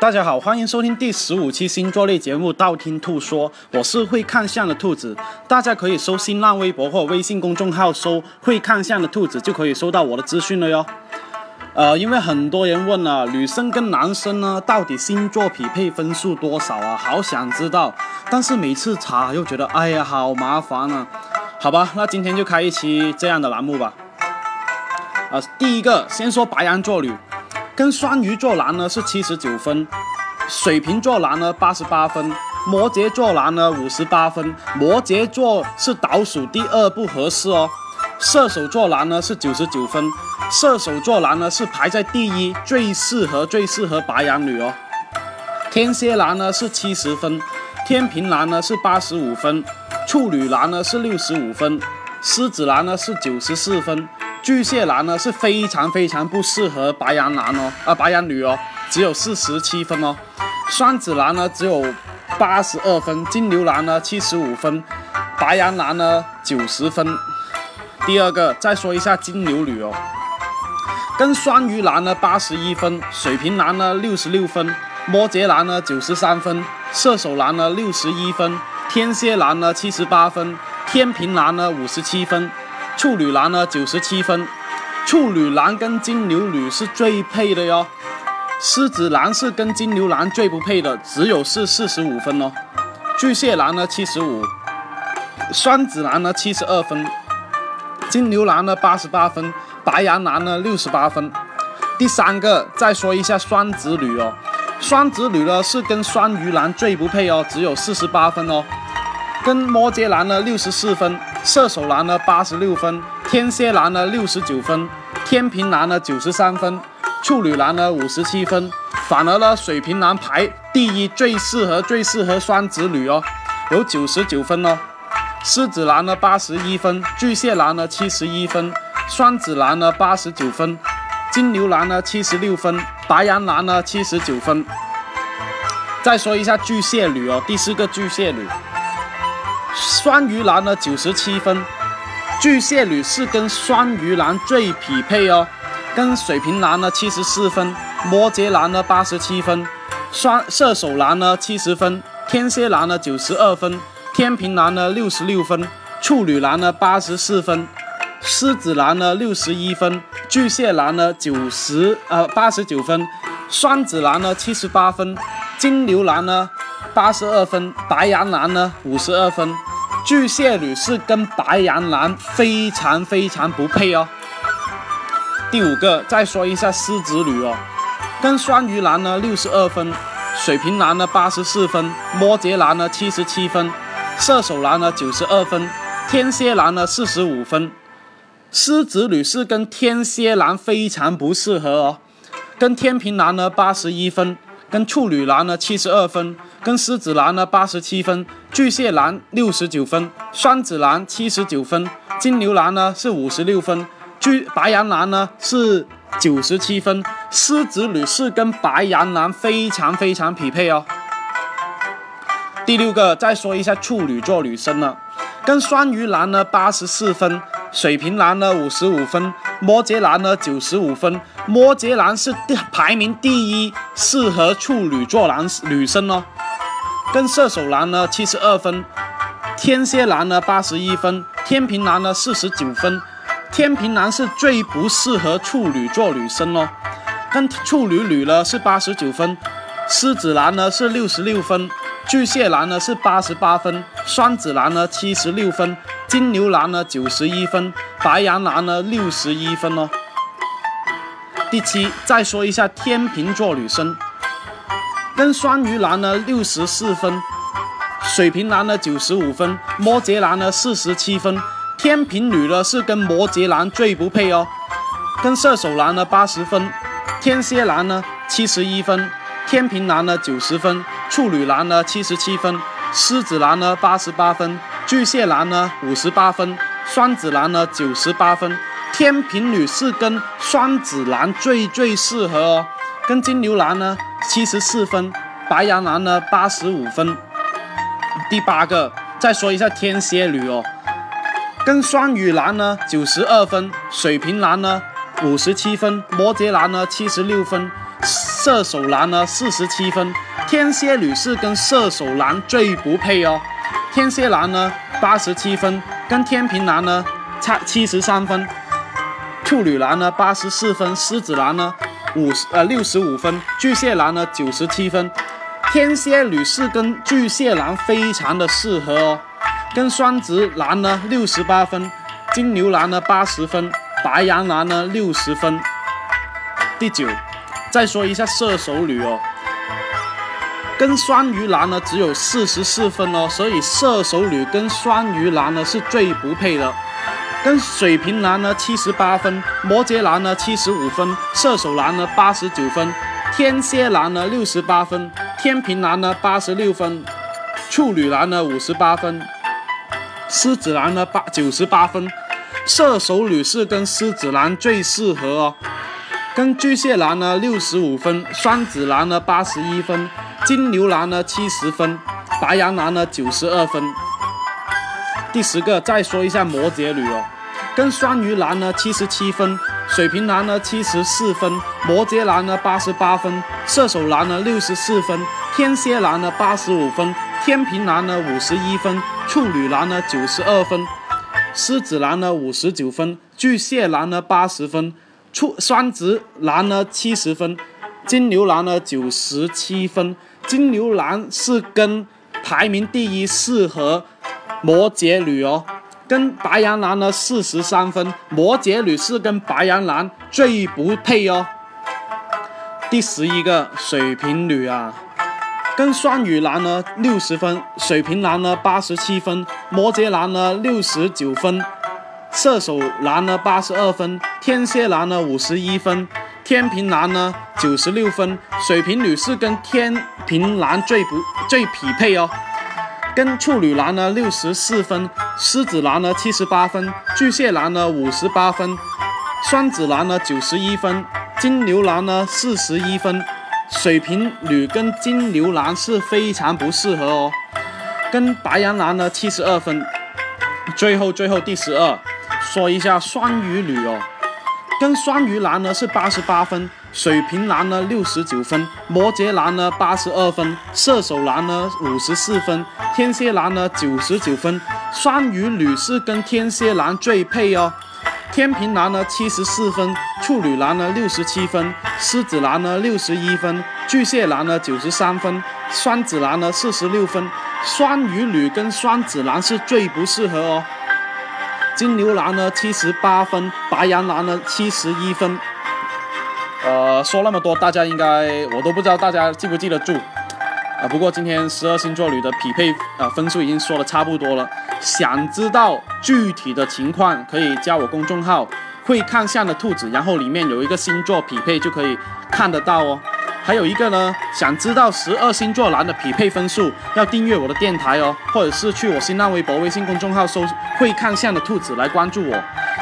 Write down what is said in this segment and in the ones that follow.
大家好，欢迎收听第十五期星座类节目《道听途说》，我是会看相的兔子。大家可以搜新浪微博或微信公众号搜“会看相的兔子”，就可以收到我的资讯了哟。呃，因为很多人问了，女生跟男生呢，到底星座匹配分数多少啊？好想知道，但是每次查又觉得，哎呀，好麻烦啊。好吧，那今天就开一期这样的栏目吧。啊，第一个先说白羊座女。跟双鱼座男呢是七十九分，水瓶座男呢八十八分，摩羯座男呢五十八分，摩羯座是倒数第二不合适哦。射手座男呢是九十九分，射手座男呢是排在第一，最适合最适合白羊女哦。天蝎男呢是七十分，天平男呢是八十五分，处女男呢是六十五分，狮子男呢是九十四分。巨蟹男呢是非常非常不适合白羊男哦，啊白羊女哦，只有四十七分哦。双子男呢只有八十二分，金牛男呢七十五分，白羊男呢九十分。第二个再说一下金牛女哦，跟双鱼男呢八十一分，水瓶男呢六十六分，摩羯男呢九十三分，射手男呢六十一分，天蝎男呢七十八分，天平男呢五十七分。处女男呢九十七分，处女男跟金牛女是最配的哟。狮子男是跟金牛男最不配的，只有是四十五分哦。巨蟹男呢七十五，双子男呢七十二分，金牛男呢八十八分，白羊男呢六十八分。第三个再说一下双子女哦，双子女呢是跟双鱼男最不配哦，只有四十八分哦。跟摩羯男呢六十四分，射手男呢八十六分，天蝎男呢六十九分，天平男呢九十三分，处女男呢五十七分，反而呢水瓶男排第一，最适合最适合双子女哦，有九十九分哦，狮子男呢八十一分，巨蟹男呢七十一分，双子男呢八十九分，金牛男呢七十六分，白羊男呢七十九分。再说一下巨蟹女哦，第四个巨蟹女。双鱼男呢九十七分，巨蟹女是跟双鱼男最匹配哦，跟水瓶男呢七十四分，摩羯男呢八十七分，双射手男呢七十分，天蝎男呢九十二分，天平男呢六十六分，处女男呢八十四分，狮子男呢六十一分，巨蟹男呢九十呃八十九分，双子男呢七十八分，金牛男呢八十二分，白羊男呢五十二分。巨蟹女是跟白羊男非常非常不配哦。第五个，再说一下狮子女哦，跟双鱼男呢六十二分，水瓶男呢八十四分，摩羯男呢七十七分，射手男呢九十二分，天蝎男呢四十五分。狮子女是跟天蝎男非常不适合哦，跟天平男呢八十一分，跟处女男呢七十二分。跟狮子男呢八十七分，巨蟹男六十九分，双子男七十九分，金牛男呢是五十六分，巨白羊男呢是九十七分，狮子女是跟白羊男非常非常匹配哦。第六个再说一下处女座女生呢，跟双鱼男呢八十四分，水瓶男呢五十五分，摩羯男呢九十五分，摩羯男是排名第一，适合处女座男女生哦。跟射手男呢七十二分，天蝎男呢八十一分，天平男呢四十九分，天平男是最不适合处女座女生哦。跟处女女呢是八十九分，狮子男呢是六十六分，巨蟹男呢是八十八分，双子男呢七十六分，金牛男呢九十一分，白羊男呢六十一分哦。第七，再说一下天平座女生。跟双鱼男呢六十四分，水瓶男呢九十五分，摩羯男呢四十七分，天平女呢是跟摩羯男最不配哦。跟射手男呢八十分，天蝎男呢七十一分，天平男呢九十分，处女男呢七十七分，狮子男呢八十八分，巨蟹男呢五十八分，双子男呢九十八分，天平女是跟双子男最最适合哦。跟金牛男呢？七十四分，白羊男呢八十五分。第八个，再说一下天蝎女哦，跟双鱼男呢九十二分，水瓶男呢五十七分，摩羯男呢七十六分，射手男呢四十七分，天蝎女是跟射手男最不配哦。天蝎男呢八十七分，跟天平男呢差七十三分，处女男呢八十四分，狮子男呢五十呃六十五分，巨蟹男呢九十七分。天蝎女是跟巨蟹男非常的适合哦，跟双子男呢六十八分，金牛男呢八十分，白羊男呢六十分。第九，再说一下射手女哦，跟双鱼男呢只有四十四分哦，所以射手女跟双鱼男呢是最不配的。跟水瓶男呢七十八分，摩羯男呢七十五分，射手男呢八十九分，天蝎男呢六十八分，天平男呢八十六分，处女男呢五十八分，狮子男呢八九十八分，射手女是跟狮子男最适合哦。跟巨蟹男呢六十五分，双子男呢八十一分，金牛男呢七十分，白羊男呢九十二分。第十个，再说一下摩羯女哦，跟双鱼男呢七十七分，水瓶男呢七十四分，摩羯男呢八十八分，射手男呢六十四分，天蝎男呢八十五分，天平男呢五十一分，处女男呢九十二分，狮子男呢五十九分，巨蟹男呢八十分。处双子男呢七十分，金牛男呢九十七分。金牛男是跟排名第一适合摩羯女哦，跟白羊男呢四十三分，摩羯女是跟白羊男最不配哦。第十一个水瓶女啊，跟双鱼男呢六十分，水瓶男呢八十七分，摩羯男呢六十九分。射手男呢八十二分，天蝎男呢五十一分，天平男呢九十六分，水瓶女是跟天平男最不最匹配哦，跟处女男呢六十四分，狮子男呢七十八分，巨蟹男呢五十八分，双子男呢九十一分，金牛男呢四十一分，水瓶女跟金牛男是非常不适合哦，跟白羊男呢七十二分，最后最后第十二。说一下双鱼女哦，跟双鱼男呢是八十八分，水瓶男呢六十九分，摩羯男呢八十二分，射手男呢五十四分，天蝎男呢九十九分。双鱼女是跟天蝎男最配哦。天平男呢七十四分，处女男呢六十七分，狮子男呢六十一分，巨蟹男呢九十三分，双子男呢四十六分。双鱼女跟双子男是最不适合哦。金牛男呢七十八分，白羊男呢七十一分。呃，说那么多，大家应该我都不知道大家记不记得住啊。不过今天十二星座里的匹配呃分数已经说的差不多了。想知道具体的情况，可以加我公众号“会看相的兔子”，然后里面有一个星座匹配就可以看得到哦。还有一个呢，想知道十二星座男的匹配分数，要订阅我的电台哦，或者是去我新浪微博、微信公众号搜“会看相的兔子”来关注我。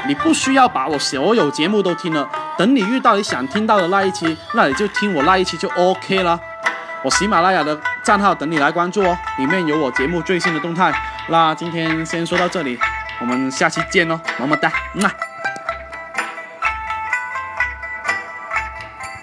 你不需要把我所有节目都听了，等你遇到你想听到的那一期，那你就听我那一期就 OK 了。我喜马拉雅的账号等你来关注哦，里面有我节目最新的动态。那今天先说到这里，我们下期见哦，么么哒，么。